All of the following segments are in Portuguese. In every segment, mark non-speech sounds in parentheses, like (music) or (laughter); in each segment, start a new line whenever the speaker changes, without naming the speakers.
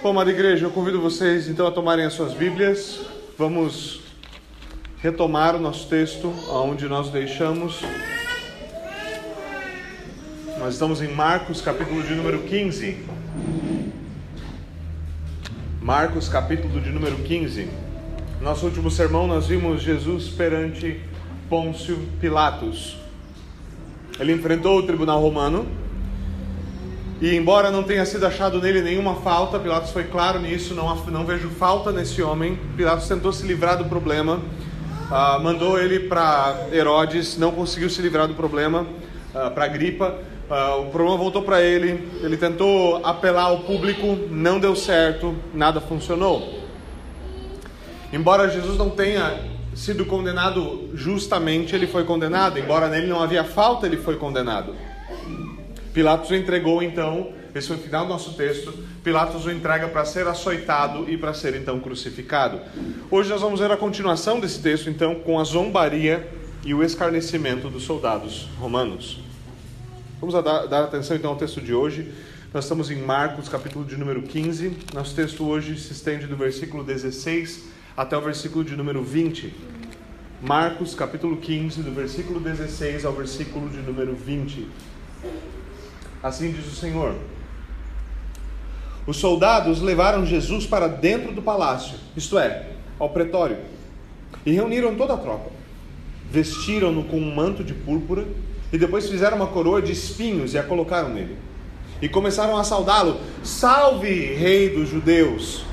Bom, amada igreja, eu convido vocês então a tomarem as suas Bíblias. Vamos retomar o nosso texto, aonde nós deixamos. Nós estamos em Marcos, capítulo de número 15. Marcos, capítulo de número 15. Nosso último sermão nós vimos Jesus perante Pôncio Pilatos. Ele enfrentou o tribunal romano e embora não tenha sido achado nele nenhuma falta, Pilatos foi claro nisso, não, não vejo falta nesse homem. Pilatos tentou se livrar do problema, uh, mandou ele para Herodes, não conseguiu se livrar do problema, uh, para Gripa. Uh, o problema voltou para ele, ele tentou apelar ao público, não deu certo, nada funcionou. Embora Jesus não tenha sido condenado justamente, ele foi condenado. Embora nele não havia falta, ele foi condenado. Pilatos o entregou então, esse foi o final do nosso texto. Pilatos o entrega para ser açoitado e para ser então crucificado. Hoje nós vamos ver a continuação desse texto então com a zombaria e o escarnecimento dos soldados romanos. Vamos dar, dar atenção então ao texto de hoje. Nós estamos em Marcos, capítulo de número 15. Nosso texto hoje se estende do versículo 16 até o versículo de número 20. Marcos, capítulo 15, do versículo 16 ao versículo de número 20. Assim diz o Senhor. Os soldados levaram Jesus para dentro do palácio, isto é, ao pretório, e reuniram toda a tropa. Vestiram-no com um manto de púrpura e depois fizeram uma coroa de espinhos e a colocaram nele. E começaram a saudá-lo: Salve, Rei dos Judeus!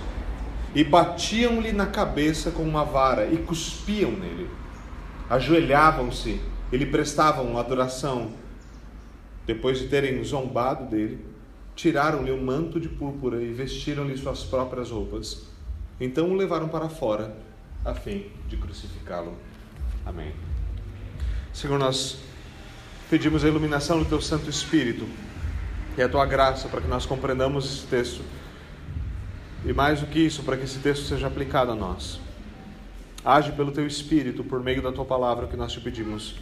E batiam-lhe na cabeça com uma vara e cuspiam nele. Ajoelhavam-se e lhe prestavam adoração depois de terem zombado dele, tiraram-lhe o manto de púrpura e vestiram-lhe suas próprias roupas. Então o levaram para fora, a fim de crucificá-lo. Amém. Senhor, nós pedimos a iluminação do Teu Santo Espírito e a Tua graça para que nós compreendamos esse texto. E mais do que isso, para que esse texto seja aplicado a nós. Age pelo Teu Espírito, por meio da Tua palavra que nós te pedimos.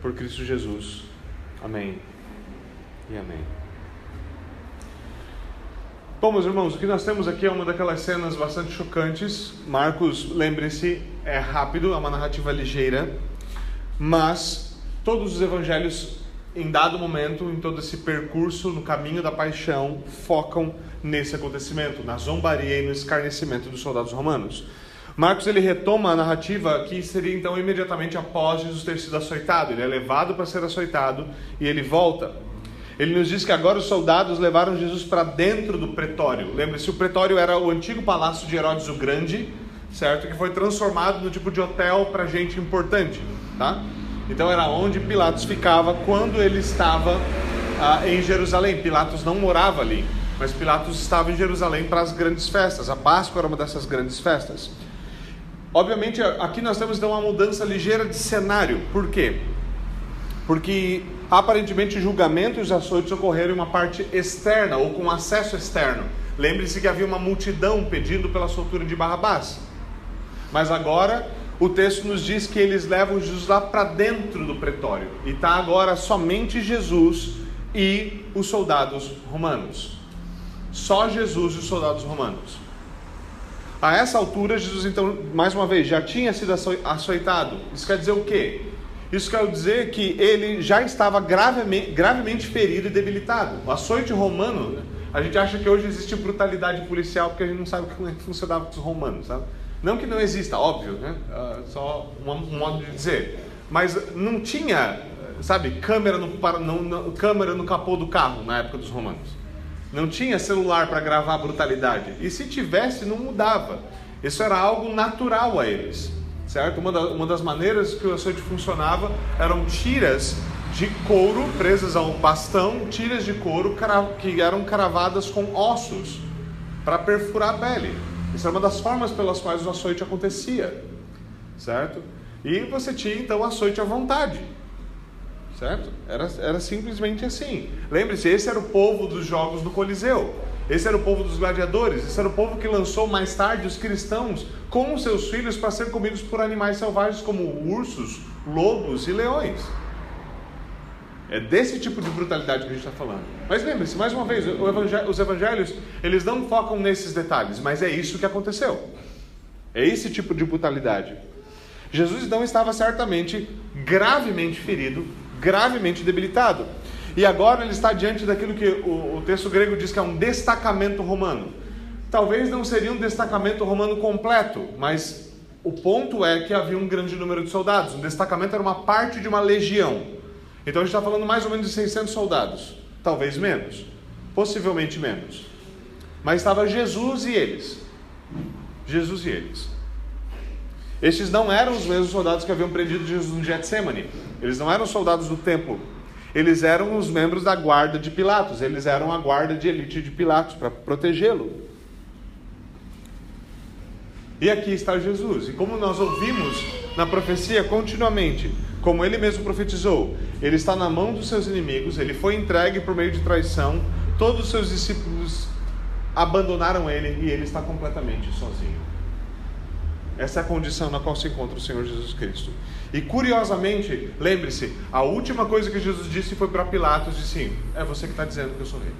Por Cristo Jesus. Amém e amém. Bom, meus irmãos, o que nós temos aqui é uma daquelas cenas bastante chocantes. Marcos, lembre-se, é rápido, é uma narrativa ligeira, mas todos os evangelhos, em dado momento, em todo esse percurso no caminho da paixão, focam nesse acontecimento, na zombaria e no escarnecimento dos soldados romanos. Marcos ele retoma a narrativa que seria então imediatamente após Jesus ter sido açoitado. Ele é levado para ser açoitado e ele volta. Ele nos diz que agora os soldados levaram Jesus para dentro do pretório. Lembre-se, o pretório era o antigo palácio de Herodes o Grande, certo? Que foi transformado no tipo de hotel para gente importante, tá? Então era onde Pilatos ficava quando ele estava ah, em Jerusalém. Pilatos não morava ali, mas Pilatos estava em Jerusalém para as grandes festas. A Páscoa era uma dessas grandes festas. Obviamente, aqui nós temos então uma mudança ligeira de cenário. Por quê? Porque aparentemente julgamento e os açoites ocorreram em uma parte externa ou com acesso externo. Lembre-se que havia uma multidão pedindo pela soltura de Barrabás. Mas agora o texto nos diz que eles levam Jesus lá para dentro do pretório. E está agora somente Jesus e os soldados romanos. Só Jesus e os soldados romanos. A essa altura, Jesus, então, mais uma vez, já tinha sido açoitado. Isso quer dizer o quê? Isso quer dizer que ele já estava gravemente, gravemente ferido e debilitado. O açoite romano, a gente acha que hoje existe brutalidade policial porque a gente não sabe como é que funcionava com os romanos, sabe? Não que não exista, óbvio, né? Uh, só um, um, modo de dizer. Mas não tinha, sabe, câmera no, no, no, câmera no capô do carro na época dos romanos. Não tinha celular para gravar a brutalidade. E se tivesse, não mudava. Isso era algo natural a eles certo? Uma, da, uma das maneiras que o açoite funcionava eram tiras de couro presas a um bastão, tiras de couro que eram cravadas com ossos para perfurar a pele. Isso era uma das formas pelas quais o açoite acontecia, certo? E você tinha então açoite à vontade, certo? Era, era simplesmente assim. Lembre-se, esse era o povo dos jogos do Coliseu. Esse era o povo dos gladiadores, esse era o povo que lançou mais tarde os cristãos com seus filhos para serem comidos por animais selvagens como ursos, lobos e leões. É desse tipo de brutalidade que a gente está falando. Mas lembre-se, mais uma vez, os evangelhos, eles não focam nesses detalhes, mas é isso que aconteceu. É esse tipo de brutalidade. Jesus então estava certamente gravemente ferido, gravemente debilitado. E agora ele está diante daquilo que o, o texto grego diz que é um destacamento romano. Talvez não seria um destacamento romano completo, mas o ponto é que havia um grande número de soldados. Um destacamento era uma parte de uma legião. Então a gente está falando mais ou menos de 600 soldados. Talvez menos. Possivelmente menos. Mas estava Jesus e eles. Jesus e eles. Estes não eram os mesmos soldados que haviam prendido Jesus no Getsemane. Eles não eram soldados do templo. Eles eram os membros da guarda de Pilatos. Eles eram a guarda de elite de Pilatos para protegê-lo. E aqui está Jesus. E como nós ouvimos na profecia continuamente, como ele mesmo profetizou, ele está na mão dos seus inimigos, ele foi entregue por meio de traição, todos os seus discípulos abandonaram ele e ele está completamente sozinho. Essa é a condição na qual se encontra o Senhor Jesus Cristo. E curiosamente, lembre-se, a última coisa que Jesus disse foi para Pilatos: disse assim, é você que está dizendo que eu sou rei.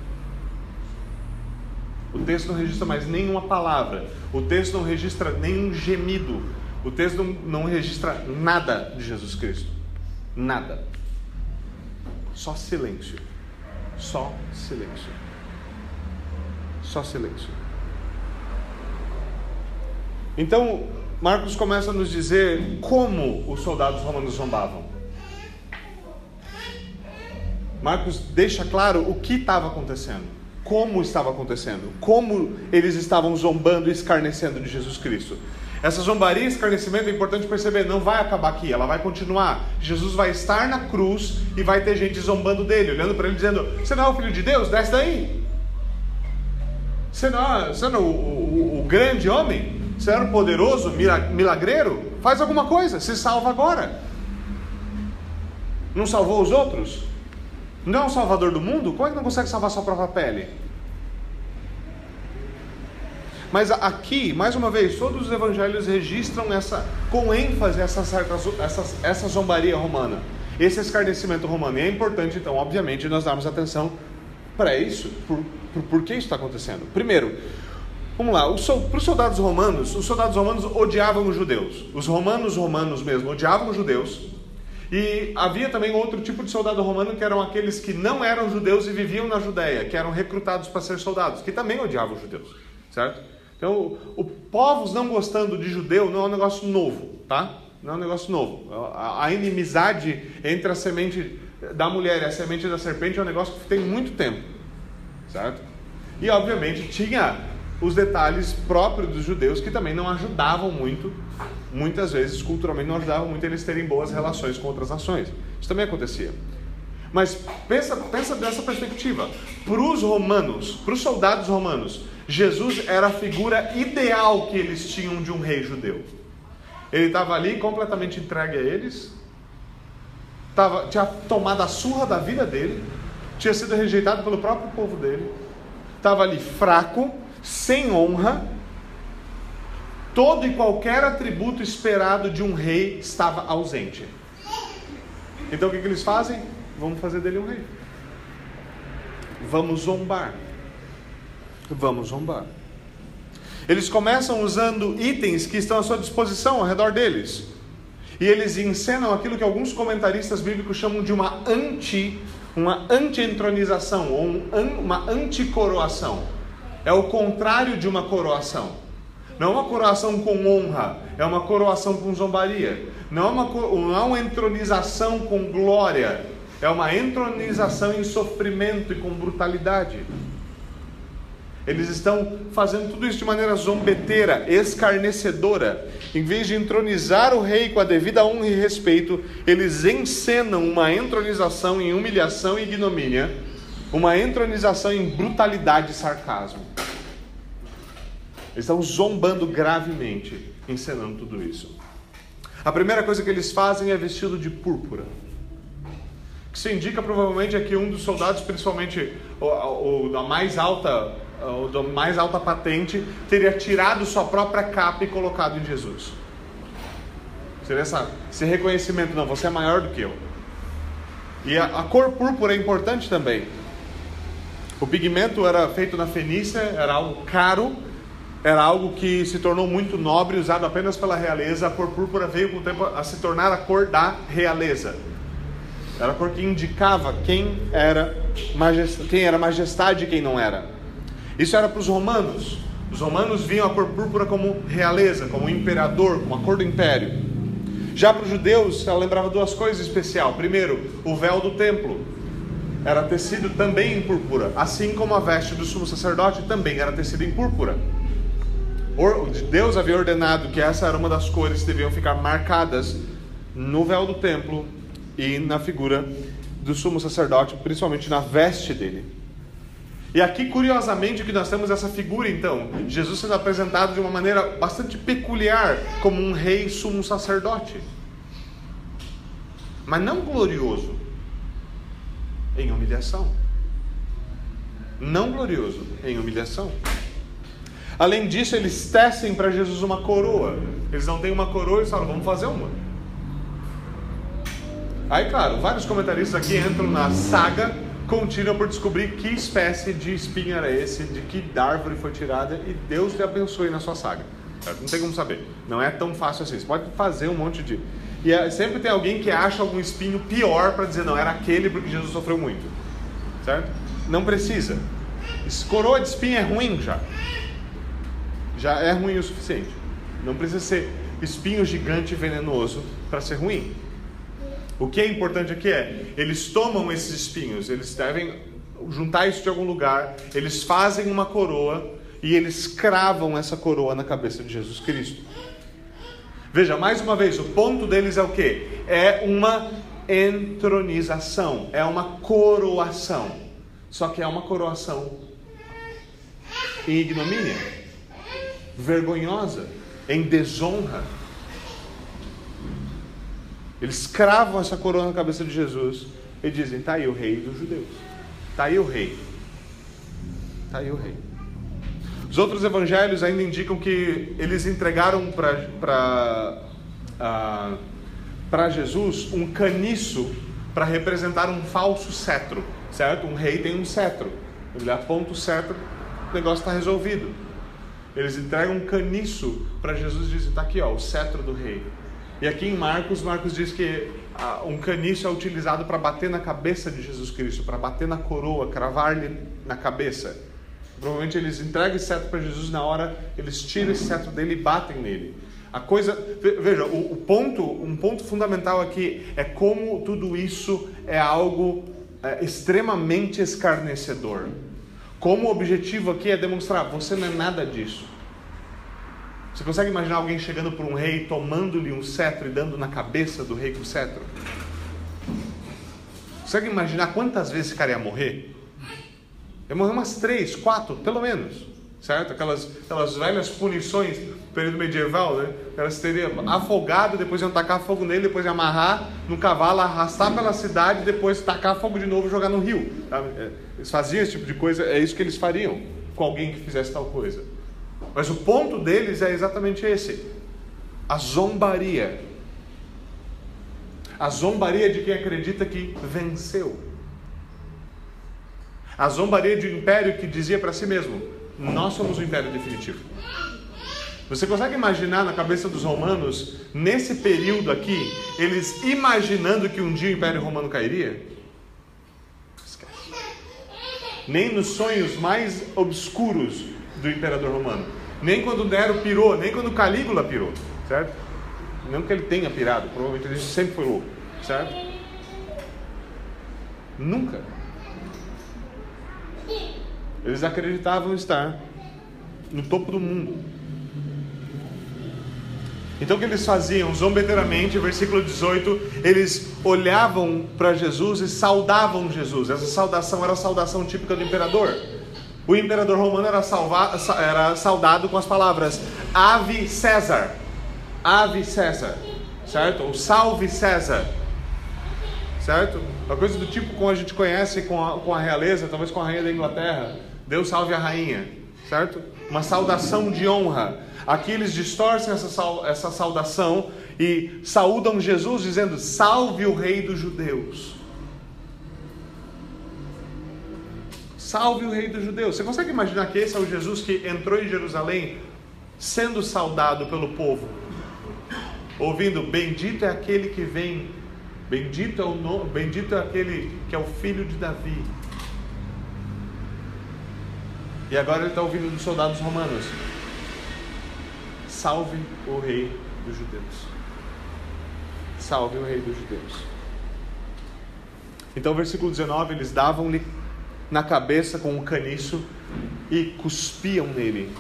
O texto não registra mais nenhuma palavra, o texto não registra nenhum gemido, o texto não, não registra nada de Jesus Cristo. Nada. Só silêncio. Só silêncio. Só silêncio. Então, Marcos começa a nos dizer como os soldados romanos zombavam. Marcos deixa claro o que estava acontecendo, como estava acontecendo, como eles estavam zombando e escarnecendo de Jesus Cristo. Essa zombaria e escarnecimento é importante perceber, não vai acabar aqui, ela vai continuar. Jesus vai estar na cruz e vai ter gente zombando dele, olhando para ele dizendo: Você não é o filho de Deus? Desce daí. Você não é, você não é o, o, o grande homem? Você era um poderoso milagreiro? Faz alguma coisa, se salva agora. Não salvou os outros? Não é um salvador do mundo? Como é que não consegue salvar sua própria pele? Mas aqui, mais uma vez, todos os evangelhos registram essa, com ênfase essa, essa, essa zombaria romana, esse escarnecimento romano. E é importante, então, obviamente, nós darmos atenção para isso, por, por, por que isso está acontecendo. Primeiro, Vamos lá, para os soldados romanos, os soldados romanos odiavam os judeus. Os romanos romanos mesmo odiavam os judeus. E havia também outro tipo de soldado romano que eram aqueles que não eram judeus e viviam na Judéia, que eram recrutados para ser soldados, que também odiavam os judeus, certo? Então, o, povos não gostando de judeu não é um negócio novo, tá? Não é um negócio novo. A, a inimizade entre a semente da mulher e a semente da serpente é um negócio que tem muito tempo, certo? E obviamente tinha os detalhes próprios dos judeus que também não ajudavam muito, muitas vezes culturalmente não ajudavam muito eles terem boas relações com outras nações. Isso também acontecia. Mas pensa, pensa dessa perspectiva. Para os romanos, para os soldados romanos, Jesus era a figura ideal que eles tinham de um rei judeu. Ele estava ali completamente entregue a eles, tava, tinha tomado a surra da vida dele, tinha sido rejeitado pelo próprio povo dele, estava ali fraco, sem honra, todo e qualquer atributo esperado de um rei estava ausente. Então o que, que eles fazem? Vamos fazer dele um rei. Vamos zombar. Vamos zombar. Eles começam usando itens que estão à sua disposição ao redor deles. E eles encenam aquilo que alguns comentaristas bíblicos chamam de uma anti, uma anti-entronização ou um, uma anticoroação é o contrário de uma coroação. Não é uma coroação com honra, é uma coroação com zombaria. Não é uma, não é uma entronização com glória, é uma entronização em sofrimento e com brutalidade. Eles estão fazendo tudo isso de maneira zombeteira, escarnecedora. Em vez de entronizar o rei com a devida honra e respeito, eles encenam uma entronização em humilhação e ignomínia uma entronização em brutalidade e sarcasmo. Eles estão zombando gravemente, encenando tudo isso. A primeira coisa que eles fazem é vestido de púrpura. Que se indica provavelmente é que um dos soldados, principalmente o, o da mais alta, o da mais alta patente, teria tirado sua própria capa e colocado em Jesus. Seria essa, esse reconhecimento, não, você é maior do que eu. E a, a cor púrpura é importante também. O pigmento era feito na Fenícia, era algo caro, era algo que se tornou muito nobre, usado apenas pela realeza. A cor púrpura veio com o tempo a se tornar a cor da realeza. Era a cor que indicava quem era, majest... quem era majestade e quem não era. Isso era para os romanos. Os romanos viam a cor púrpura como realeza, como imperador, como a cor do império. Já para os judeus, ela lembrava duas coisas especiais. Primeiro, o véu do templo era tecido também em púrpura, assim como a veste do sumo sacerdote também era tecido em púrpura. Deus havia ordenado que essa era uma das cores que deviam ficar marcadas no véu do templo e na figura do sumo sacerdote, principalmente na veste dele. E aqui, curiosamente, que nós temos essa figura, então, Jesus sendo apresentado de uma maneira bastante peculiar, como um rei sumo sacerdote. Mas não glorioso, em humilhação. Não glorioso, em humilhação. Além disso, eles tecem para Jesus uma coroa. Eles não têm uma coroa, eles falam, vamos fazer uma. Aí, claro, vários comentaristas aqui entram na saga contínua por descobrir que espécie de espinho era esse, de que árvore foi tirada, e Deus te abençoe na sua saga. Não tem como saber. Não é tão fácil assim. Você pode fazer um monte de. E é, sempre tem alguém que acha algum espinho pior para dizer, não, era aquele porque Jesus sofreu muito. Certo? Não precisa. Coroa de espinho é ruim já. Já é ruim o suficiente. Não precisa ser espinho gigante e venenoso para ser ruim. O que é importante aqui é, eles tomam esses espinhos, eles devem juntar isso de algum lugar, eles fazem uma coroa e eles cravam essa coroa na cabeça de Jesus Cristo. Veja, mais uma vez, o ponto deles é o que? É uma entronização, é uma coroação. Só que é uma coroação em ignomínia, vergonhosa, em desonra. Eles cravam essa coroa na cabeça de Jesus e dizem: está aí o rei dos judeus, está aí o rei, está aí o rei. Os outros evangelhos ainda indicam que eles entregaram para uh, Jesus um caniço para representar um falso cetro, certo? Um rei tem um cetro. Ele aponta o cetro, o negócio está resolvido. Eles entregam um caniço para Jesus e dizem: está aqui, ó, o cetro do rei. E aqui em Marcos, Marcos diz que ah, um caniço é utilizado para bater na cabeça de Jesus Cristo, para bater na coroa, cravar-lhe na cabeça. Provavelmente eles entregam esse cetro para Jesus na hora, eles tiram esse cetro dele e batem nele. A coisa, veja, o, o, ponto, um ponto fundamental aqui é como tudo isso é algo é, extremamente escarnecedor. Como o objetivo aqui é demonstrar, você não é nada disso. Você consegue imaginar alguém chegando por um rei, tomando-lhe um cetro e dando na cabeça do rei com o cetro? Consegue imaginar quantas vezes esse cara ia morrer? Ia morrer umas três, quatro, pelo menos. Certo? Aquelas, aquelas velhas punições do período medieval, né? Elas teriam afogado, depois iam tacar fogo nele, depois iam amarrar no cavalo, arrastar pela cidade, depois tacar fogo de novo e jogar no rio. É, eles faziam esse tipo de coisa, é isso que eles fariam com alguém que fizesse tal coisa. Mas o ponto deles é exatamente esse: a zombaria. A zombaria de quem acredita que venceu. A zombaria de um império que dizia para si mesmo: Nós somos o império definitivo. Você consegue imaginar na cabeça dos romanos, nesse período aqui, eles imaginando que um dia o Império Romano cairia? Esquece. Nem nos sonhos mais obscuros do Imperador Romano nem quando Nero pirou, nem quando Calígula pirou, certo? Não que ele tenha pirado, provavelmente ele sempre foi louco, certo? Nunca. Eles acreditavam estar no topo do mundo. Então o que eles faziam? Zombeteiramente, versículo 18, eles olhavam para Jesus e saudavam Jesus. Essa saudação era a saudação típica do imperador. O imperador romano era, salva, era saudado com as palavras Ave César, Ave César, certo? Ou Salve César, certo? Uma coisa do tipo como a gente conhece com a, com a realeza, talvez com a rainha da Inglaterra, Deus salve a rainha, certo? Uma saudação de honra. Aqui eles distorcem essa, essa saudação e saudam Jesus dizendo: Salve o Rei dos Judeus. Salve o Rei dos Judeus. Você consegue imaginar que esse é o Jesus que entrou em Jerusalém sendo saudado pelo povo? Ouvindo: Bendito é aquele que vem, bendito é, o no... bendito é aquele que é o filho de Davi. E agora ele está ouvindo dos soldados romanos: salve o rei dos judeus. Salve o rei dos judeus. Então, versículo 19: eles davam-lhe na cabeça com um caniço e cuspiam nele,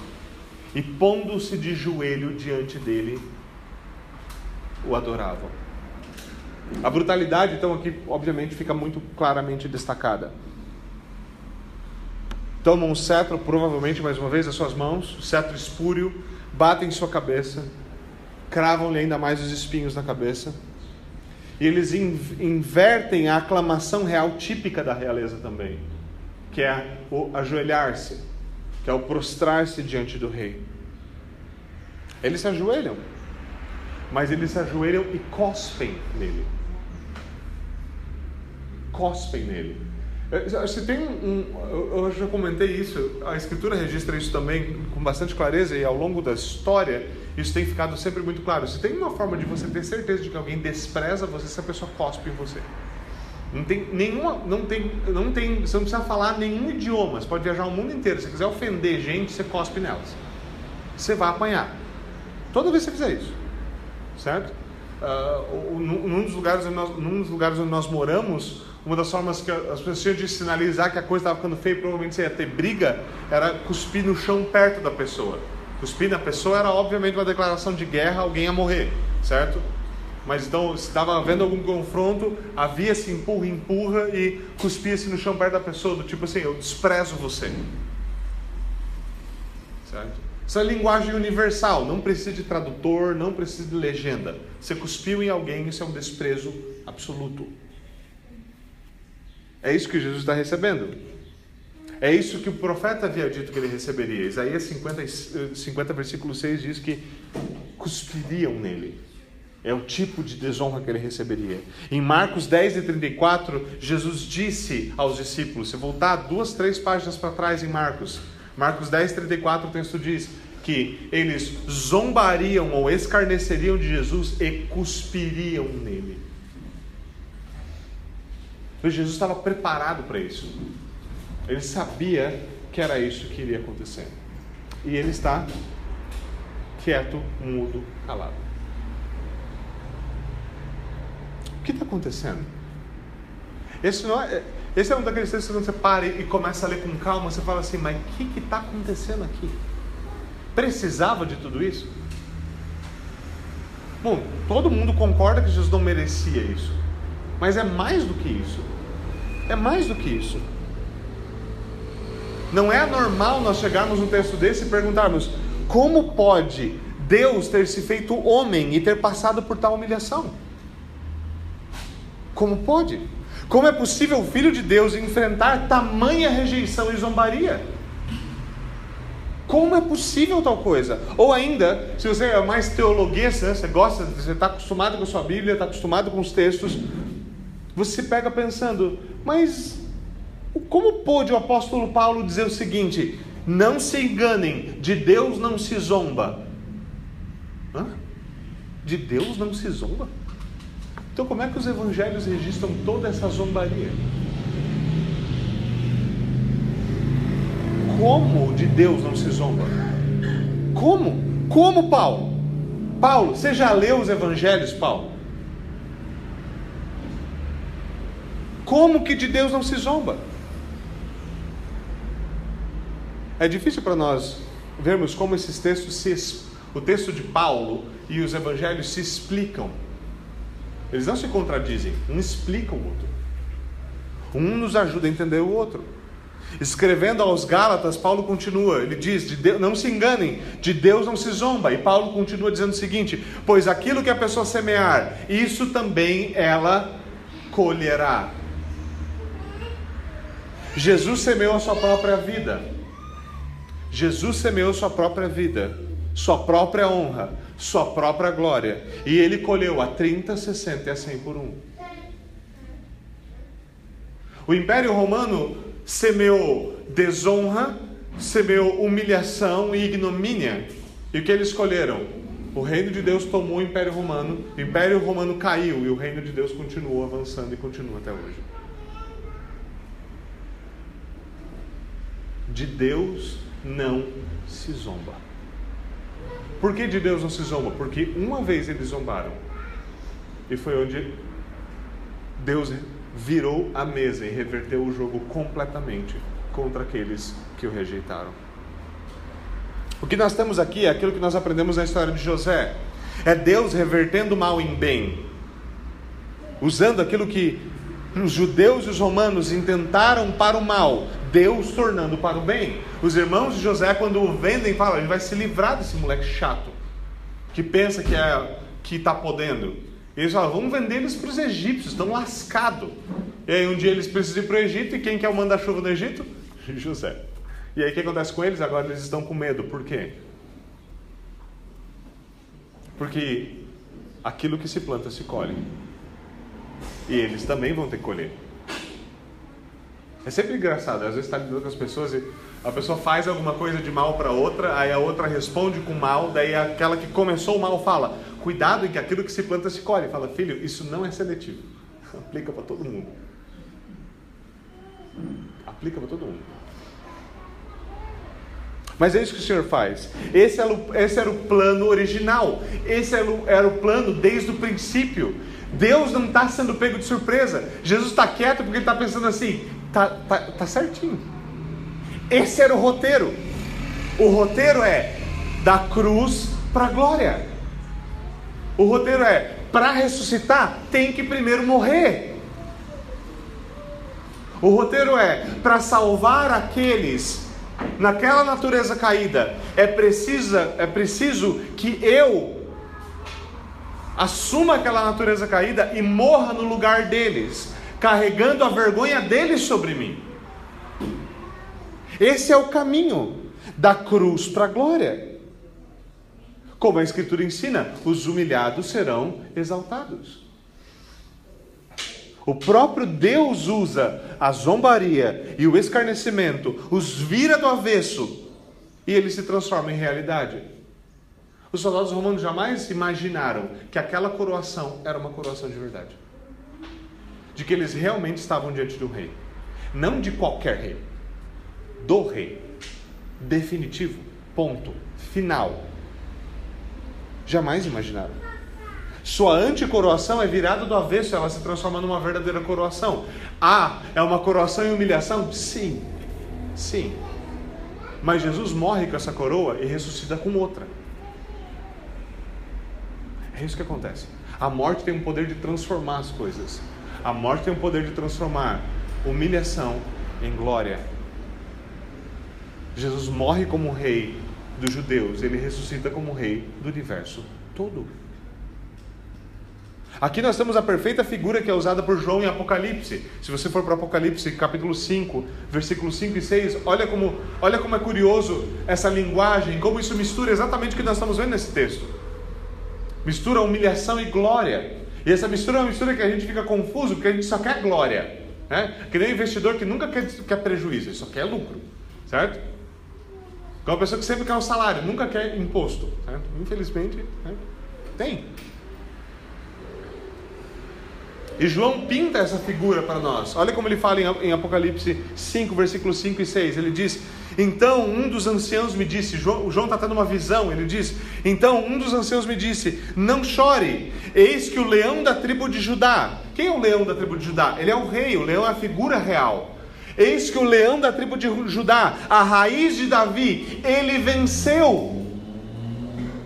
e pondo-se de joelho diante dele, o adoravam. A brutalidade, então, aqui, obviamente, fica muito claramente destacada. Tomam um cetro, provavelmente, mais uma vez, as suas mãos, o cetro espúrio, batem em sua cabeça, cravam-lhe ainda mais os espinhos na cabeça e eles invertem a aclamação real típica da realeza também, que é o ajoelhar-se, que é o prostrar-se diante do rei. Eles se ajoelham, mas eles se ajoelham e cospem nele. Cospem nele. Se tem um, eu já comentei isso, a escritura registra isso também com bastante clareza e ao longo da história isso tem ficado sempre muito claro. Se tem uma forma de você ter certeza de que alguém despreza você, se a pessoa cospe em você. Não tem nenhuma, não tem, não tem, você não precisa falar nenhum idioma, você pode viajar o mundo inteiro. Se você quiser ofender gente, você cospe nelas. Você vai apanhar. Toda vez que você fizer isso, certo? Uh, num, dos lugares onde nós, num dos lugares onde nós moramos, uma das formas que as pessoas tinham de sinalizar que a coisa estava ficando feia, provavelmente você ia ter briga, era cuspir no chão perto da pessoa. Cuspir na pessoa era obviamente uma declaração de guerra, alguém ia morrer, certo? Mas então, se estava havendo algum confronto, havia-se empurra, empurra e cuspia-se no chão perto da pessoa, do tipo assim, eu desprezo você. Certo? Isso é linguagem universal, não precisa de tradutor, não precisa de legenda. Você cuspiu em alguém, isso é um desprezo absoluto. É isso que Jesus está recebendo. É isso que o profeta havia dito que ele receberia. Isaías 50, 50 versículo 6 diz que cuspiriam nele. É o tipo de desonra que ele receberia. Em Marcos 10 e 34, Jesus disse aos discípulos, se voltar duas, três páginas para trás em Marcos, Marcos 10, 34, o texto diz que eles zombariam ou escarneceriam de Jesus e cuspiriam nele. Mas Jesus estava preparado para isso. Ele sabia que era isso que iria acontecer. E ele está quieto, mudo, calado. O que está acontecendo? Esse, não é, esse é um daqueles textos que você para e começa a ler com calma, você fala assim, mas o que está acontecendo aqui? Precisava de tudo isso? Bom, todo mundo concorda que Jesus não merecia isso. Mas é mais do que isso. É mais do que isso. Não é normal nós chegarmos num texto desse e perguntarmos: como pode Deus ter se feito homem e ter passado por tal humilhação? Como pode? Como é possível o Filho de Deus enfrentar tamanha rejeição e zombaria? Como é possível tal coisa? Ou ainda, se você é mais teologuês, né, você gosta, você está acostumado com a sua Bíblia, está acostumado com os textos, você pega pensando, mas como pôde o apóstolo Paulo dizer o seguinte: não se enganem, de Deus não se zomba? Hã? De Deus não se zomba? Então, como é que os evangelhos registram toda essa zombaria? Como de Deus não se zomba? Como? Como, Paulo? Paulo, você já leu os evangelhos, Paulo? Como que de Deus não se zomba? É difícil para nós vermos como esses textos se o texto de Paulo e os evangelhos se explicam. Eles não se contradizem, um explica o outro. Um nos ajuda a entender o outro. Escrevendo aos Gálatas, Paulo continua, ele diz: de Deus, não se enganem, de Deus não se zomba. E Paulo continua dizendo o seguinte: pois aquilo que a pessoa semear, isso também ela colherá. Jesus semeou a sua própria vida. Jesus semeou sua própria vida, sua própria honra, sua própria glória. E ele colheu a 30, 60 e a 100 por um. O Império Romano semeou desonra, semeou humilhação e ignomínia. E o que eles escolheram? O reino de Deus tomou o Império Romano, o Império Romano caiu e o reino de Deus continuou avançando e continua até hoje. De Deus não se zomba. Por que de Deus não se zomba? Porque uma vez eles zombaram. E foi onde Deus virou a mesa e reverteu o jogo completamente contra aqueles que o rejeitaram. O que nós temos aqui é aquilo que nós aprendemos na história de José. É Deus revertendo o mal em bem. Usando aquilo que os judeus e os romanos intentaram para o mal, Deus tornando para o bem. Os irmãos de José, quando o vendem, falam: gente vai se livrar desse moleque chato, que pensa que é que está podendo. Eles falam: vamos vender eles para os egípcios, estão lascados. E aí um dia eles precisam ir para o Egito, e quem quer o manda-chuva no Egito? (laughs) José. E aí o que acontece com eles? Agora eles estão com medo. Por quê? Porque aquilo que se planta se colhe. E eles também vão ter que colher. É sempre engraçado, às vezes está lidando com as pessoas e a pessoa faz alguma coisa de mal para outra, aí a outra responde com mal, daí aquela que começou o mal fala: Cuidado em que aquilo que se planta se colhe. Fala, filho, isso não é seletivo. (laughs) Aplica para todo mundo. Aplica para todo mundo. Mas é isso que o Senhor faz. Esse era o, esse era o plano original. Esse era o, era o plano desde o princípio. Deus não está sendo pego de surpresa. Jesus está quieto porque ele está pensando assim: tá, tá, tá certinho. Esse era o roteiro. O roteiro é da cruz para a glória. O roteiro é para ressuscitar tem que primeiro morrer. O roteiro é para salvar aqueles naquela natureza caída, é, precisa, é preciso que eu assuma aquela natureza caída e morra no lugar deles, carregando a vergonha deles sobre mim. Esse é o caminho da cruz para a glória. Como a Escritura ensina, os humilhados serão exaltados. O próprio Deus usa a zombaria e o escarnecimento, os vira do avesso e ele se transforma em realidade. Os soldados romanos jamais imaginaram que aquela coroação era uma coroação de verdade. De que eles realmente estavam diante do rei. Não de qualquer rei. Do rei. Definitivo. Ponto. Final. Jamais imaginaram. Sua anticoroação é virada do avesso, ela se transforma numa verdadeira coroação. Ah, é uma coroação e humilhação? Sim, sim. Mas Jesus morre com essa coroa e ressuscita com outra. É isso que acontece. A morte tem um poder de transformar as coisas. A morte tem um poder de transformar humilhação em glória. Jesus morre como rei dos judeus, ele ressuscita como rei do universo todo. Aqui nós temos a perfeita figura que é usada por João em Apocalipse. Se você for para Apocalipse, capítulo 5, versículos 5 e 6, olha como, olha como é curioso essa linguagem, como isso mistura exatamente o que nós estamos vendo nesse texto. Mistura humilhação e glória. E essa mistura é uma mistura que a gente fica confuso, porque a gente só quer glória. Né? Que nem um investidor que nunca quer, quer prejuízo, ele só quer lucro. Certo? É uma pessoa que sempre quer um salário, nunca quer imposto. Certo? Infelizmente, né? tem. E João pinta essa figura para nós. Olha como ele fala em Apocalipse 5, versículos 5 e 6. Ele diz: Então um dos anciãos me disse, João, o João está tendo uma visão, ele diz: Então um dos anciãos me disse: Não chore, eis que o leão da tribo de Judá. Quem é o leão da tribo de Judá? Ele é o rei, o leão é a figura real. Eis que o leão da tribo de Judá, a raiz de Davi, ele venceu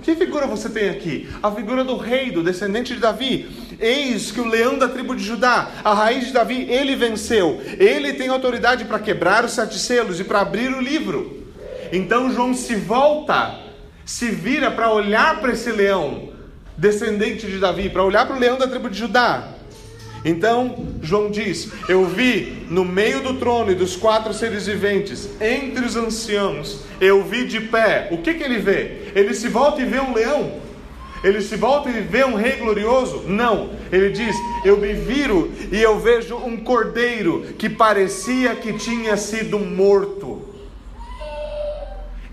que figura você tem aqui? A figura do rei, do descendente de Davi. Eis que o leão da tribo de Judá, a raiz de Davi, ele venceu. Ele tem autoridade para quebrar os sete selos e para abrir o livro. Então João se volta, se vira para olhar para esse leão, descendente de Davi, para olhar para o leão da tribo de Judá. Então, João diz: Eu vi no meio do trono e dos quatro seres viventes, entre os anciãos, eu vi de pé. O que, que ele vê? Ele se volta e vê um leão. Ele se volta e vê um rei glorioso? Não. Ele diz: Eu me viro e eu vejo um cordeiro que parecia que tinha sido morto.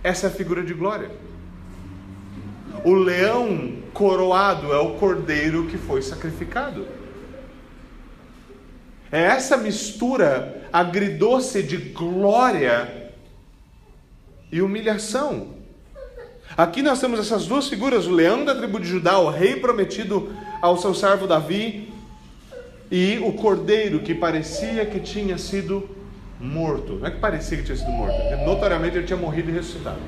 Essa é a figura de glória. O leão coroado é o cordeiro que foi sacrificado. É essa mistura agridoce de glória e humilhação. Aqui nós temos essas duas figuras: o leão da tribo de Judá, o rei prometido ao seu servo Davi, e o cordeiro que parecia que tinha sido morto. Não é que parecia que tinha sido morto, notoriamente ele tinha morrido e ressuscitado.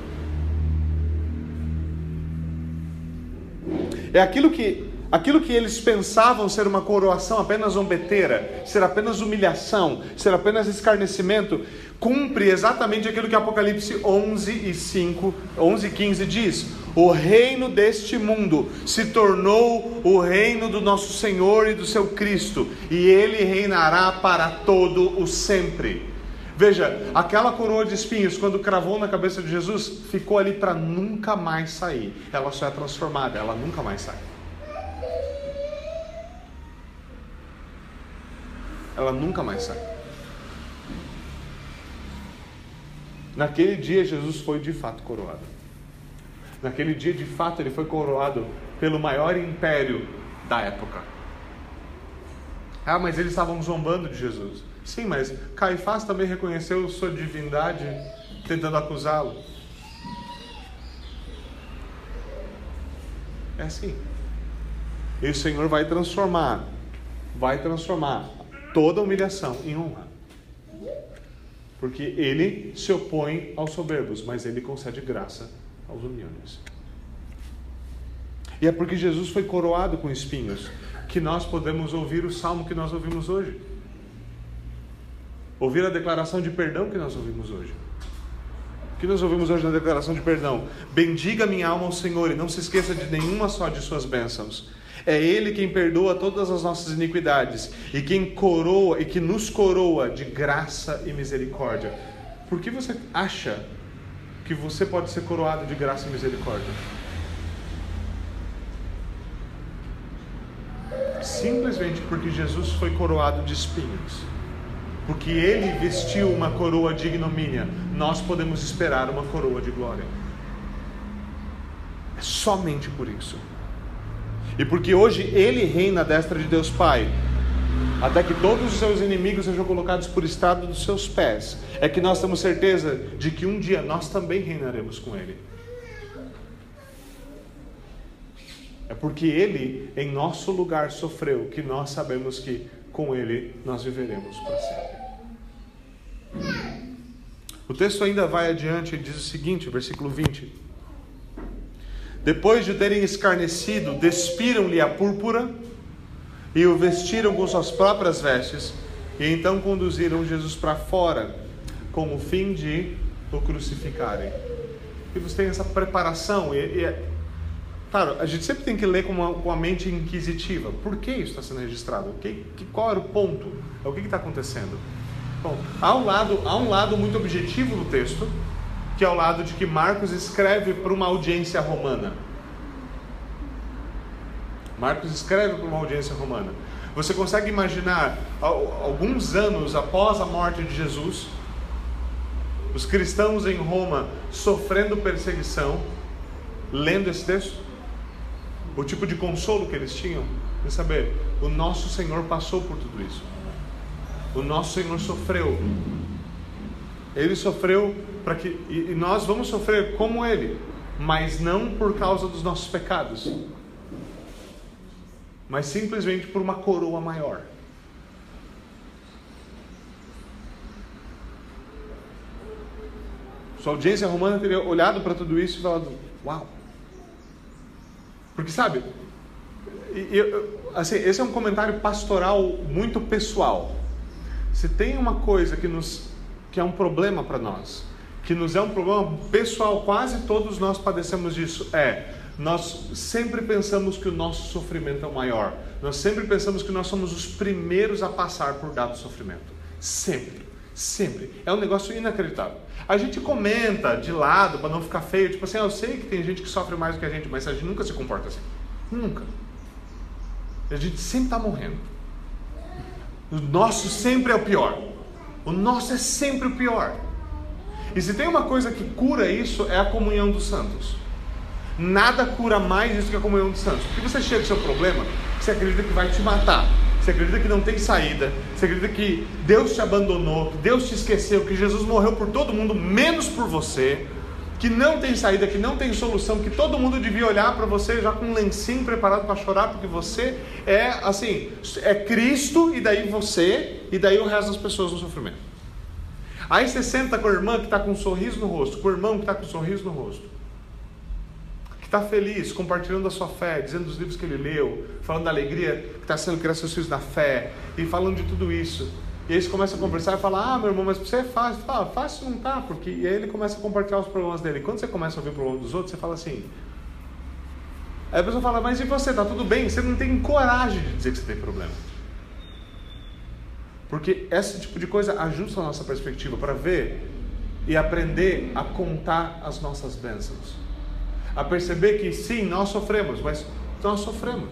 É aquilo que Aquilo que eles pensavam ser uma coroação apenas zombeteira, ser apenas humilhação, ser apenas escarnecimento, cumpre exatamente aquilo que Apocalipse 11 e 5, 11 e 15 diz: O reino deste mundo se tornou o reino do nosso Senhor e do seu Cristo, e ele reinará para todo o sempre. Veja, aquela coroa de espinhos, quando cravou na cabeça de Jesus, ficou ali para nunca mais sair. Ela só é transformada, ela nunca mais sai. Ela nunca mais sai. Naquele dia, Jesus foi de fato coroado. Naquele dia, de fato, ele foi coroado pelo maior império da época. Ah, mas eles estavam zombando de Jesus. Sim, mas Caifás também reconheceu sua divindade, tentando acusá-lo. É assim. E o Senhor vai transformar, vai transformar toda humilhação em honra. Porque ele se opõe aos soberbos, mas ele concede graça aos humildes. E é porque Jesus foi coroado com espinhos que nós podemos ouvir o salmo que nós ouvimos hoje. Ouvir a declaração de perdão que nós ouvimos hoje. O que nós ouvimos hoje na declaração de perdão? Bendiga minha alma ao Senhor e não se esqueça de nenhuma só de suas bênçãos. É Ele quem perdoa todas as nossas iniquidades e quem coroa e que nos coroa de graça e misericórdia. Por que você acha que você pode ser coroado de graça e misericórdia? Simplesmente porque Jesus foi coroado de espinhos. Porque ele vestiu uma coroa de ignomínia, nós podemos esperar uma coroa de glória. É somente por isso. E porque hoje ele reina à destra de Deus Pai, até que todos os seus inimigos sejam colocados por estado dos seus pés, é que nós temos certeza de que um dia nós também reinaremos com ele. É porque ele, em nosso lugar, sofreu, que nós sabemos que com ele nós viveremos para sempre. O texto ainda vai adiante e diz o seguinte, versículo 20. Depois de terem escarnecido, despiram-lhe a púrpura e o vestiram com suas próprias vestes, e então conduziram Jesus para fora, com o fim de o crucificarem. E você tem essa preparação, e, e é, claro, a gente sempre tem que ler com, uma, com a mente inquisitiva. Por que isso está sendo registrado? Que, que, qual era o ponto? O que está acontecendo? Bom, há um, lado, há um lado muito objetivo no texto, que é o lado de que Marcos escreve para uma audiência romana. Marcos escreve para uma audiência romana. Você consegue imaginar alguns anos após a morte de Jesus, os cristãos em Roma sofrendo perseguição, lendo esse texto? O tipo de consolo que eles tinham? Em saber, o nosso Senhor passou por tudo isso. O nosso Senhor sofreu. Ele sofreu para que e nós vamos sofrer como ele, mas não por causa dos nossos pecados, mas simplesmente por uma coroa maior. Sua audiência romana teria olhado para tudo isso e falado: Uau! Porque sabe, eu, assim, esse é um comentário pastoral muito pessoal. Se tem uma coisa que, nos, que é um problema para nós, que nos é um problema pessoal, quase todos nós padecemos disso, é nós sempre pensamos que o nosso sofrimento é o maior. Nós sempre pensamos que nós somos os primeiros a passar por dado sofrimento. Sempre, sempre. É um negócio inacreditável. A gente comenta de lado para não ficar feio, tipo assim, ah, eu sei que tem gente que sofre mais do que a gente, mas a gente nunca se comporta assim. Nunca. A gente sempre está morrendo. O nosso sempre é o pior. O nosso é sempre o pior. E se tem uma coisa que cura isso, é a comunhão dos santos. Nada cura mais isso que a comunhão dos santos. Porque você chega com seu problema, você acredita que vai te matar. Você acredita que não tem saída. Você acredita que Deus te abandonou, que Deus te esqueceu, que Jesus morreu por todo mundo, menos por você. Que não tem saída, que não tem solução, que todo mundo devia olhar para você já com um lencinho preparado para chorar, porque você é assim, é Cristo e daí você, e daí o resto das pessoas no sofrimento. Aí você senta com a irmã que está com um sorriso no rosto, com o irmão que está com um sorriso no rosto está feliz, compartilhando a sua fé, dizendo os livros que ele leu, falando da alegria que está sendo criar seus filhos na fé, e falando de tudo isso. E aí começa a conversar e fala, ah, meu irmão, mas você é fácil. Fala, fácil não tá, porque. E aí ele começa a compartilhar os problemas dele. Quando você começa a ouvir o problema dos outros, você fala assim. Aí a pessoa fala, mas e você? Tá tudo bem? Você não tem coragem de dizer que você tem problema. Porque esse tipo de coisa ajusta a nossa perspectiva para ver e aprender a contar as nossas bênçãos a perceber que sim, nós sofremos, mas nós sofremos.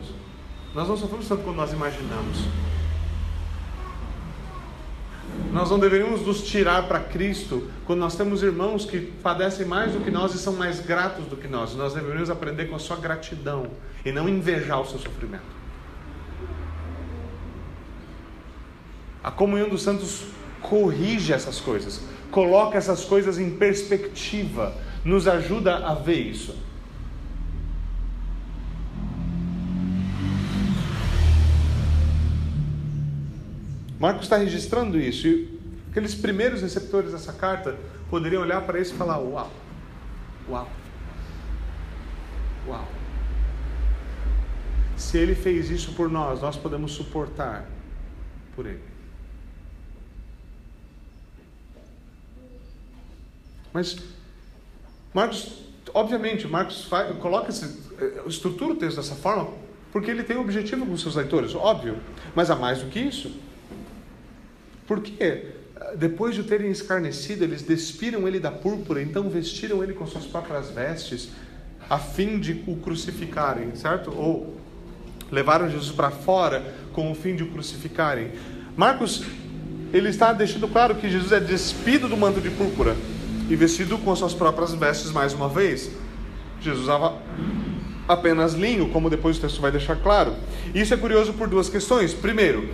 Nós não sofremos tanto quanto nós imaginamos. Nós não deveríamos nos tirar para Cristo quando nós temos irmãos que padecem mais do que nós e são mais gratos do que nós. Nós deveríamos aprender com a sua gratidão e não invejar o seu sofrimento. A comunhão dos santos corrige essas coisas, coloca essas coisas em perspectiva, nos ajuda a ver isso. Marcos está registrando isso e aqueles primeiros receptores dessa carta poderiam olhar para isso e falar: Uau, uau, uau. Se ele fez isso por nós, nós podemos suportar por ele. Mas Marcos, obviamente, Marcos faz, coloca esse, eh, estrutura o texto dessa forma porque ele tem um objetivo com seus leitores, óbvio. Mas há mais do que isso. Porque depois de o terem escarnecido, eles despiram ele da púrpura, então vestiram ele com suas próprias vestes, a fim de o crucificarem, certo? Ou levaram Jesus para fora com o fim de o crucificarem. Marcos, ele está deixando claro que Jesus é despido do manto de púrpura e vestido com as suas próprias vestes mais uma vez. Jesus usava apenas linho, como depois o texto vai deixar claro. Isso é curioso por duas questões. Primeiro,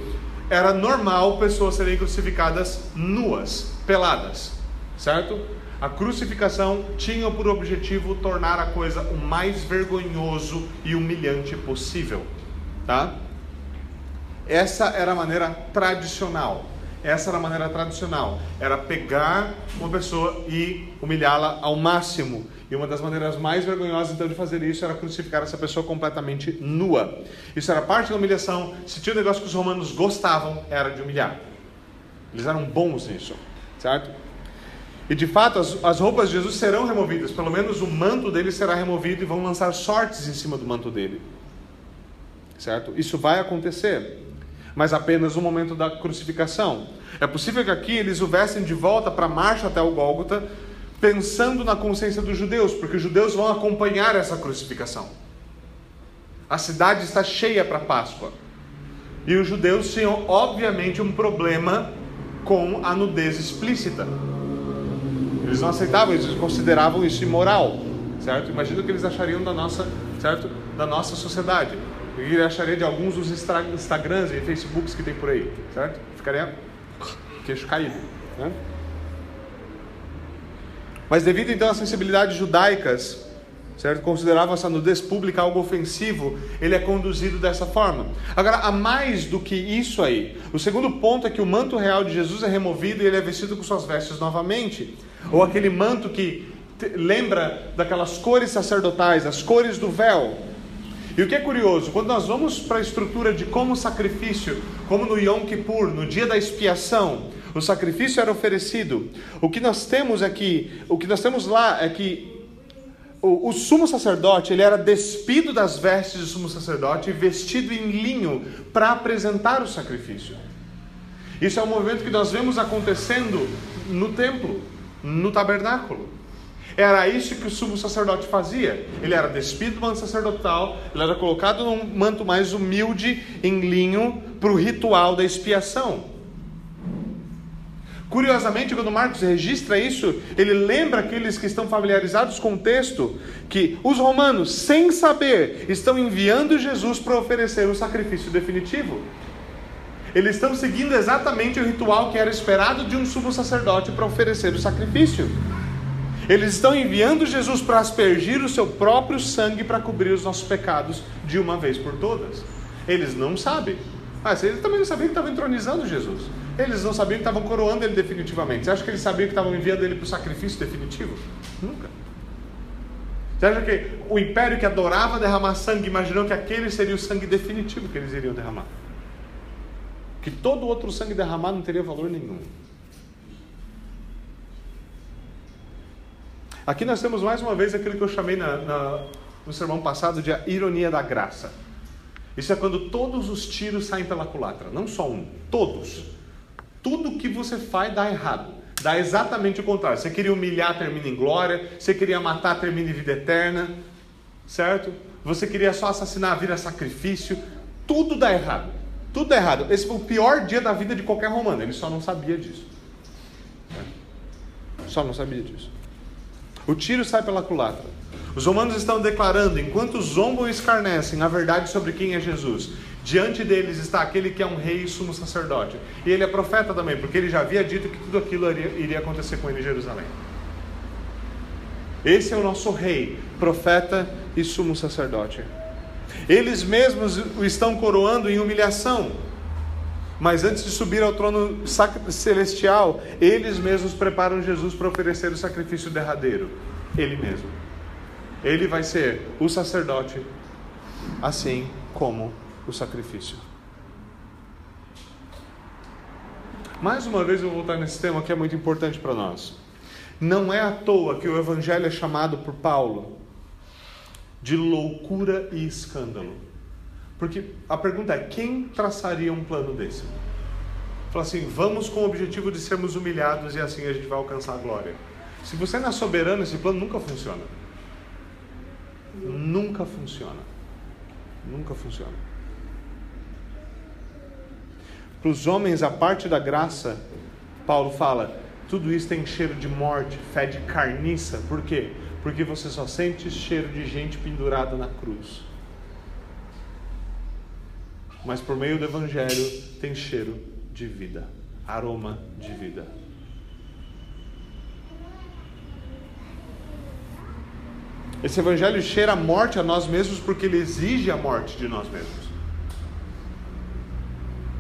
era normal pessoas serem crucificadas nuas, peladas, certo? A crucificação tinha por objetivo tornar a coisa o mais vergonhoso e humilhante possível, tá? Essa era a maneira tradicional. Essa era a maneira tradicional. Era pegar uma pessoa e humilhá-la ao máximo. E uma das maneiras mais vergonhosas então de fazer isso era crucificar essa pessoa completamente nua. Isso era parte da humilhação. Se tinha um negócio que os romanos gostavam, era de humilhar. Eles eram bons nisso, certo? E de fato, as, as roupas de Jesus serão removidas, pelo menos o manto dele será removido e vão lançar sortes em cima do manto dele. Certo? Isso vai acontecer, mas apenas no momento da crucificação. É possível que aqui eles o de volta para a marcha até o Gólgota, pensando na consciência dos judeus, porque os judeus vão acompanhar essa crucificação. A cidade está cheia para Páscoa. E os judeus tinham, obviamente, um problema com a nudez explícita. Eles não aceitavam, eles consideravam isso imoral, certo? Imagina o que eles achariam da nossa, certo? Da nossa sociedade. Ele acharia de alguns dos Instagrams e Facebooks que tem por aí, certo? Ficaria queixo caído, né? Mas devido então às sensibilidades judaicas, certo? Considerava essa nudez pública algo ofensivo, ele é conduzido dessa forma. Agora, há mais do que isso aí. O segundo ponto é que o manto real de Jesus é removido e ele é vestido com suas vestes novamente. Ou aquele manto que lembra daquelas cores sacerdotais, as cores do véu. E o que é curioso, quando nós vamos para a estrutura de como o sacrifício, como no Yom Kippur, no dia da expiação, o sacrifício era oferecido. O que nós temos aqui, é o que nós temos lá é que o, o, sumo sacerdote ele era despido das vestes de sumo sacerdote e vestido em linho para apresentar o sacrifício. Isso é um movimento que nós vemos acontecendo no templo, no tabernáculo. Era isso que o sumo sacerdote fazia. Ele era despido do manto sacerdotal, ele era colocado num manto mais humilde em linho para o ritual da expiação. Curiosamente, quando Marcos registra isso, ele lembra aqueles que estão familiarizados com o texto que os romanos, sem saber, estão enviando Jesus para oferecer o sacrifício definitivo. Eles estão seguindo exatamente o ritual que era esperado de um sumo sacerdote para oferecer o sacrifício. Eles estão enviando Jesus para aspergir o seu próprio sangue para cobrir os nossos pecados de uma vez por todas. Eles não sabem. Mas eles também não sabiam que estavam entronizando Jesus. Eles não sabiam que estavam coroando ele definitivamente. Você acha que eles sabiam que estavam enviando ele para o sacrifício definitivo? Nunca. Você acha que o império que adorava derramar sangue imaginou que aquele seria o sangue definitivo que eles iriam derramar? Que todo outro sangue derramado não teria valor nenhum. Aqui nós temos mais uma vez aquilo que eu chamei na, na, no sermão passado de a ironia da graça. Isso é quando todos os tiros saem pela culatra, não só um, todos. Tudo que você faz dá errado. Dá exatamente o contrário. Você queria humilhar, termina em glória. Você queria matar, termina em vida eterna. Certo? Você queria só assassinar, vira sacrifício. Tudo dá errado. Tudo dá errado. Esse foi o pior dia da vida de qualquer romano. Ele só não sabia disso. Só não sabia disso. O tiro sai pela culatra. Os romanos estão declarando, enquanto zombam e escarnecem, a verdade sobre quem é Jesus. Diante deles está aquele que é um rei e sumo sacerdote. E ele é profeta também, porque ele já havia dito que tudo aquilo iria acontecer com ele em Jerusalém. Esse é o nosso rei, profeta e sumo sacerdote. Eles mesmos o estão coroando em humilhação. Mas antes de subir ao trono celestial, eles mesmos preparam Jesus para oferecer o sacrifício derradeiro. Ele mesmo. Ele vai ser o sacerdote, assim como o sacrifício. Mais uma vez eu vou voltar nesse tema que é muito importante para nós. Não é à toa que o evangelho é chamado por Paulo de loucura e escândalo. Porque a pergunta é: quem traçaria um plano desse? Fala assim: vamos com o objetivo de sermos humilhados e assim a gente vai alcançar a glória. Se você não é soberano, esse plano nunca funciona. Nunca funciona. Nunca funciona. Para os homens, a parte da graça, Paulo fala, tudo isso tem cheiro de morte, fé de carniça. Por quê? Porque você só sente cheiro de gente pendurada na cruz. Mas por meio do Evangelho tem cheiro de vida, aroma de vida. Esse Evangelho cheira a morte a nós mesmos porque ele exige a morte de nós mesmos.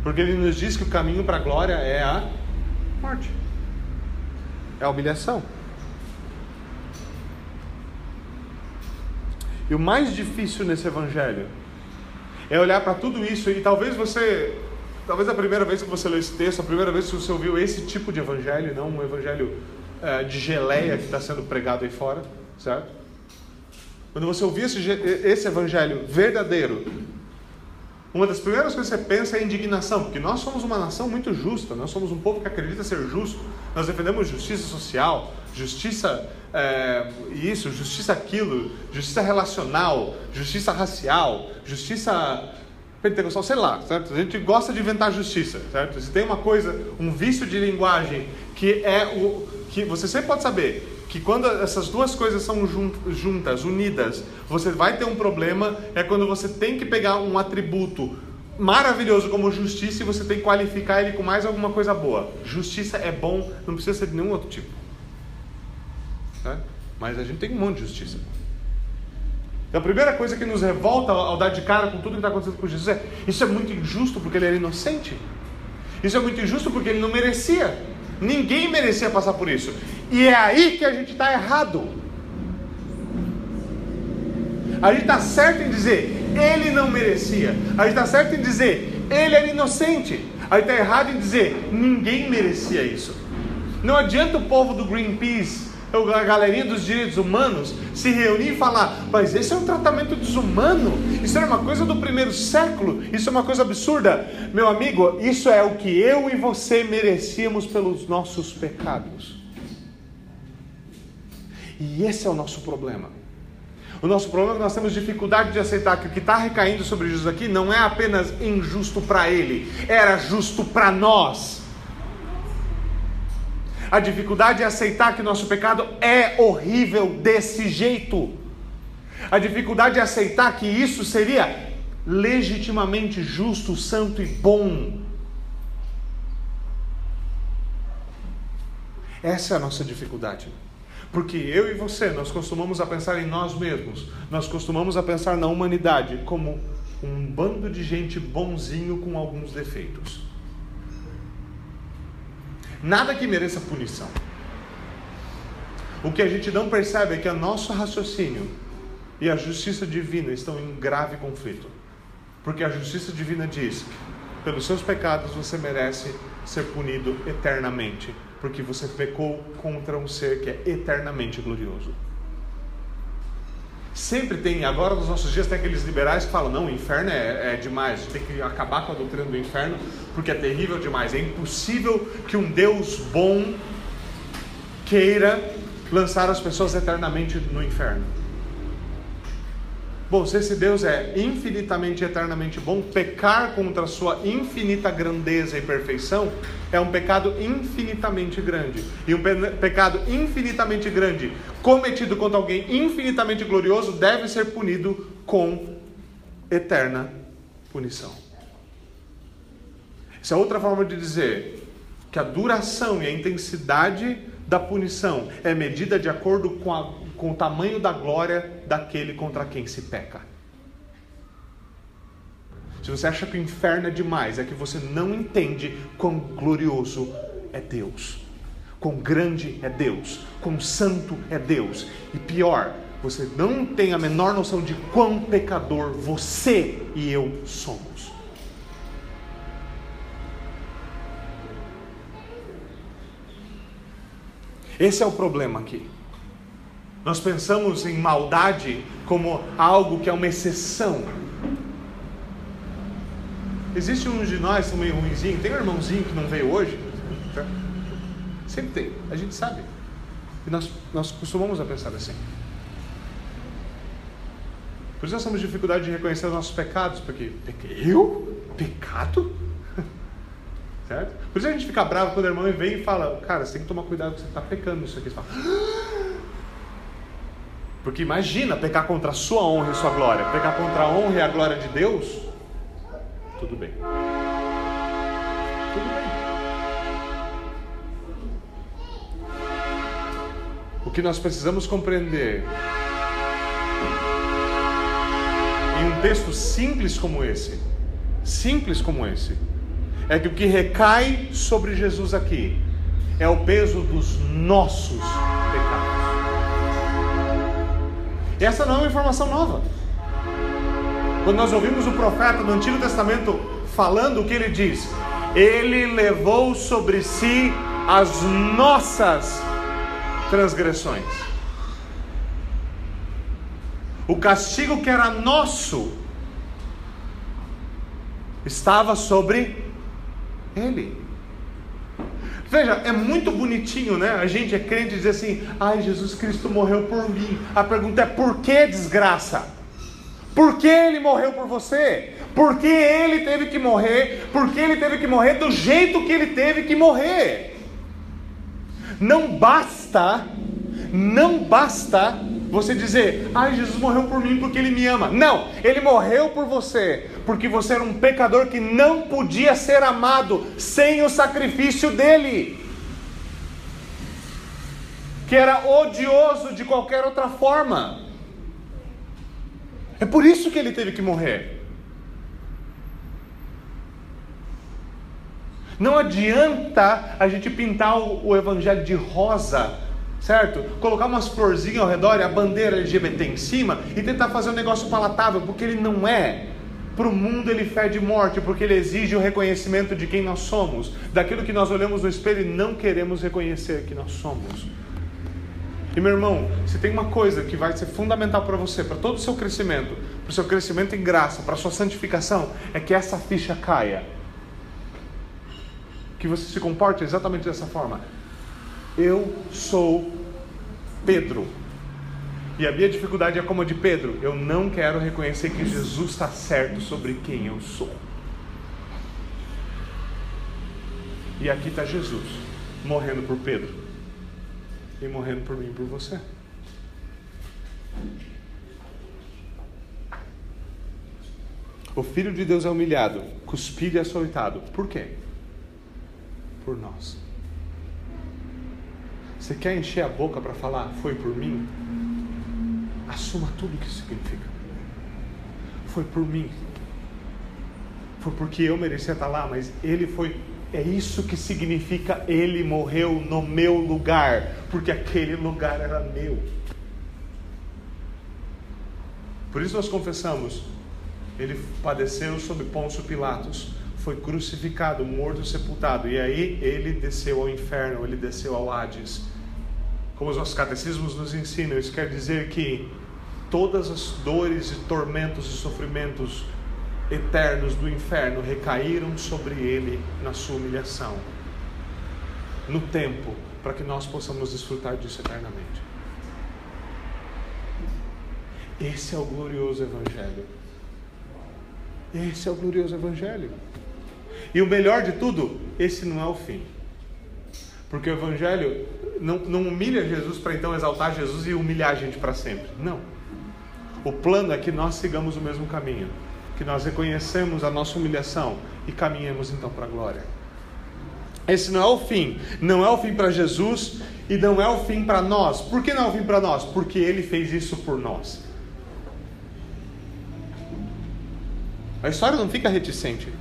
Porque ele nos diz que o caminho para a glória é a morte, é a humilhação. E o mais difícil nesse evangelho é olhar para tudo isso e talvez você, talvez a primeira vez que você leu esse texto, a primeira vez que você ouviu esse tipo de evangelho, não um evangelho é, de geleia que está sendo pregado aí fora, certo? Quando você ouvir esse, esse evangelho verdadeiro, uma das primeiras coisas que você pensa é indignação, porque nós somos uma nação muito justa, nós somos um povo que acredita ser justo, nós defendemos justiça social, justiça é, isso, justiça aquilo, justiça relacional, justiça racial, justiça pentecostal, sei lá, certo? A gente gosta de inventar justiça, certo? Se tem uma coisa, um vício de linguagem que é o que você sempre pode saber que quando essas duas coisas são juntas, unidas, você vai ter um problema, é quando você tem que pegar um atributo maravilhoso como justiça e você tem que qualificar ele com mais alguma coisa boa. Justiça é bom, não precisa ser de nenhum outro tipo. Tá? Mas a gente tem um monte de justiça. Então a primeira coisa que nos revolta ao dar de cara com tudo que está acontecendo com Jesus é: isso é muito injusto porque ele era inocente. Isso é muito injusto porque ele não merecia. Ninguém merecia passar por isso. E é aí que a gente está errado. A gente está certo em dizer, ele não merecia. A gente está certo em dizer, ele era inocente. A gente está errado em dizer, ninguém merecia isso. Não adianta o povo do Greenpeace, a galerinha dos direitos humanos, se reunir e falar, mas esse é um tratamento desumano, isso era uma coisa do primeiro século, isso é uma coisa absurda. Meu amigo, isso é o que eu e você merecíamos pelos nossos pecados. E esse é o nosso problema. O nosso problema é que nós temos dificuldade de aceitar que o que está recaindo sobre Jesus aqui não é apenas injusto para ele, era justo para nós. A dificuldade é aceitar que nosso pecado é horrível desse jeito. A dificuldade é aceitar que isso seria legitimamente justo, santo e bom. Essa é a nossa dificuldade. Porque eu e você, nós costumamos a pensar em nós mesmos, nós costumamos a pensar na humanidade como um bando de gente bonzinho com alguns defeitos. Nada que mereça punição. O que a gente não percebe é que o nosso raciocínio e a justiça divina estão em grave conflito. Porque a justiça divina diz: pelos seus pecados você merece ser punido eternamente, porque você pecou contra um ser que é eternamente glorioso. Sempre tem, agora nos nossos dias tem aqueles liberais que falam, não, o inferno é, é demais, tem que acabar com a doutrina do inferno, porque é terrível demais. É impossível que um Deus bom queira lançar as pessoas eternamente no inferno. Bom, se esse Deus é infinitamente eternamente bom, pecar contra a sua infinita grandeza e perfeição é um pecado infinitamente grande. E um pe pecado infinitamente grande cometido contra alguém infinitamente glorioso deve ser punido com eterna punição. Essa é outra forma de dizer que a duração e a intensidade da punição é medida de acordo com a com o tamanho da glória daquele contra quem se peca. Se você acha que o inferno é demais, é que você não entende quão glorioso é Deus, quão grande é Deus, quão santo é Deus. E pior, você não tem a menor noção de quão pecador você e eu somos. Esse é o problema aqui. Nós pensamos em maldade como algo que é uma exceção. Existe um de nós, um meio ruimzinho, tem um irmãozinho que não veio hoje? Sempre tem, a gente sabe. E nós, nós costumamos a pensar assim. Por isso nós temos dificuldade de reconhecer os nossos pecados, porque eu? Pecado? (laughs) certo? Por isso a gente fica bravo quando o irmão vem e fala, cara, você tem que tomar cuidado que você está pecando nisso aqui. Você fala, ah! Porque imagina pecar contra a sua honra e sua glória, pecar contra a honra e a glória de Deus. Tudo bem. Tudo bem. O que nós precisamos compreender em um texto simples como esse, simples como esse, é que o que recai sobre Jesus aqui é o peso dos nossos pecados. Essa não é uma informação nova. Quando nós ouvimos o profeta do Antigo Testamento falando o que ele diz, ele levou sobre si as nossas transgressões. O castigo que era nosso estava sobre ele. Veja, é muito bonitinho, né? A gente é crente e diz assim: ai, Jesus Cristo morreu por mim. A pergunta é: por que desgraça? Por que ele morreu por você? Por que ele teve que morrer? Por que ele teve que morrer do jeito que ele teve que morrer? Não basta, não basta você dizer, ai, Jesus morreu por mim porque ele me ama. Não, ele morreu por você, porque você era um pecador que não podia ser amado sem o sacrifício dele, que era odioso de qualquer outra forma. É por isso que ele teve que morrer. Não adianta a gente pintar o, evangelho de rosa certo? Colocar umas florzinhas ao redor e a bandeira LGBT em cima e tentar fazer um negócio palatável, porque ele não é. Para o mundo ele fede morte, porque ele exige o reconhecimento de quem nós somos, daquilo que nós olhamos no espelho e não queremos reconhecer que nós somos. E meu irmão, se tem uma coisa que vai ser fundamental para você, para todo o seu crescimento, para o seu crescimento em graça, para a sua santificação, é que essa ficha caia. Que você se comporte exatamente dessa forma. Eu sou Pedro. E a minha dificuldade é como a de Pedro. Eu não quero reconhecer que Jesus está certo sobre quem eu sou. E aqui está Jesus, morrendo por Pedro e morrendo por mim e por você. O Filho de Deus é humilhado, cuspido e açoitado. Por quê? Por nós. Você quer encher a boca para falar, foi por mim? Assuma tudo o que isso significa. Foi por mim. Foi porque eu merecia estar lá, mas ele foi. É isso que significa ele morreu no meu lugar, porque aquele lugar era meu. Por isso nós confessamos, ele padeceu sob Pôncio Pilatos, foi crucificado, morto sepultado, e aí ele desceu ao inferno, ele desceu ao Hades. Como os nossos catecismos nos ensinam, isso quer dizer que todas as dores e tormentos e sofrimentos eternos do inferno recaíram sobre ele na sua humilhação, no tempo, para que nós possamos desfrutar disso eternamente. Esse é o glorioso Evangelho. Esse é o glorioso Evangelho. E o melhor de tudo, esse não é o fim. Porque o Evangelho não, não humilha Jesus para então exaltar Jesus e humilhar a gente para sempre. Não. O plano é que nós sigamos o mesmo caminho. Que nós reconhecemos a nossa humilhação e caminhemos então para a glória. Esse não é o fim. Não é o fim para Jesus e não é o fim para nós. Por que não é o fim para nós? Porque Ele fez isso por nós. A história não fica reticente.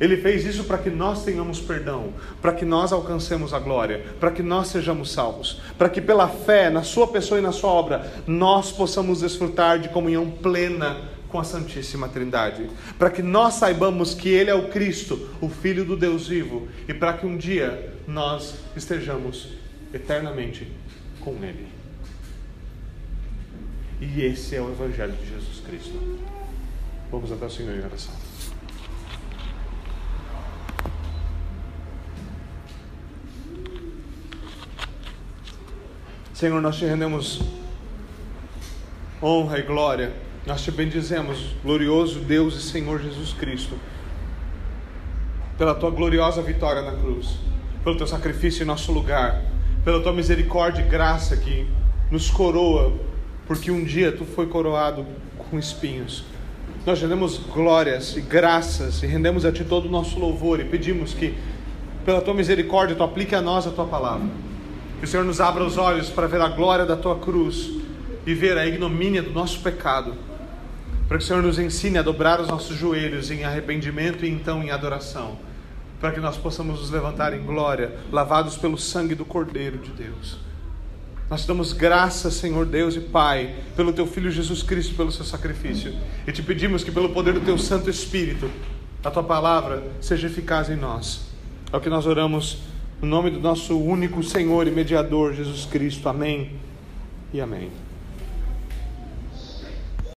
Ele fez isso para que nós tenhamos perdão, para que nós alcancemos a glória, para que nós sejamos salvos, para que pela fé na Sua pessoa e na Sua obra nós possamos desfrutar de comunhão plena com a Santíssima Trindade, para que nós saibamos que Ele é o Cristo, o Filho do Deus vivo, e para que um dia nós estejamos eternamente com Ele. E esse é o Evangelho de Jesus Cristo. Vamos até o Senhor em oração. Senhor, nós te rendemos honra e glória. Nós te bendizemos, glorioso Deus e Senhor Jesus Cristo, pela tua gloriosa vitória na cruz, pelo teu sacrifício em nosso lugar, pela tua misericórdia e graça que nos coroa, porque um dia tu foi coroado com espinhos. Nós rendemos glórias e graças e rendemos a Ti todo o nosso louvor e pedimos que, pela Tua misericórdia, Tu aplique a nós a Tua palavra. Que o Senhor nos abra os olhos para ver a glória da Tua cruz e ver a ignomínia do nosso pecado. Para que o Senhor nos ensine a dobrar os nossos joelhos em arrependimento e então em adoração. Para que nós possamos nos levantar em glória, lavados pelo sangue do Cordeiro de Deus. Nós te damos graças, Senhor Deus e Pai, pelo teu Filho Jesus Cristo, pelo seu sacrifício. E te pedimos que, pelo poder do teu Santo Espírito, a tua palavra seja eficaz em nós. É o que nós oramos no nome do nosso único Senhor e mediador, Jesus Cristo. Amém e amém.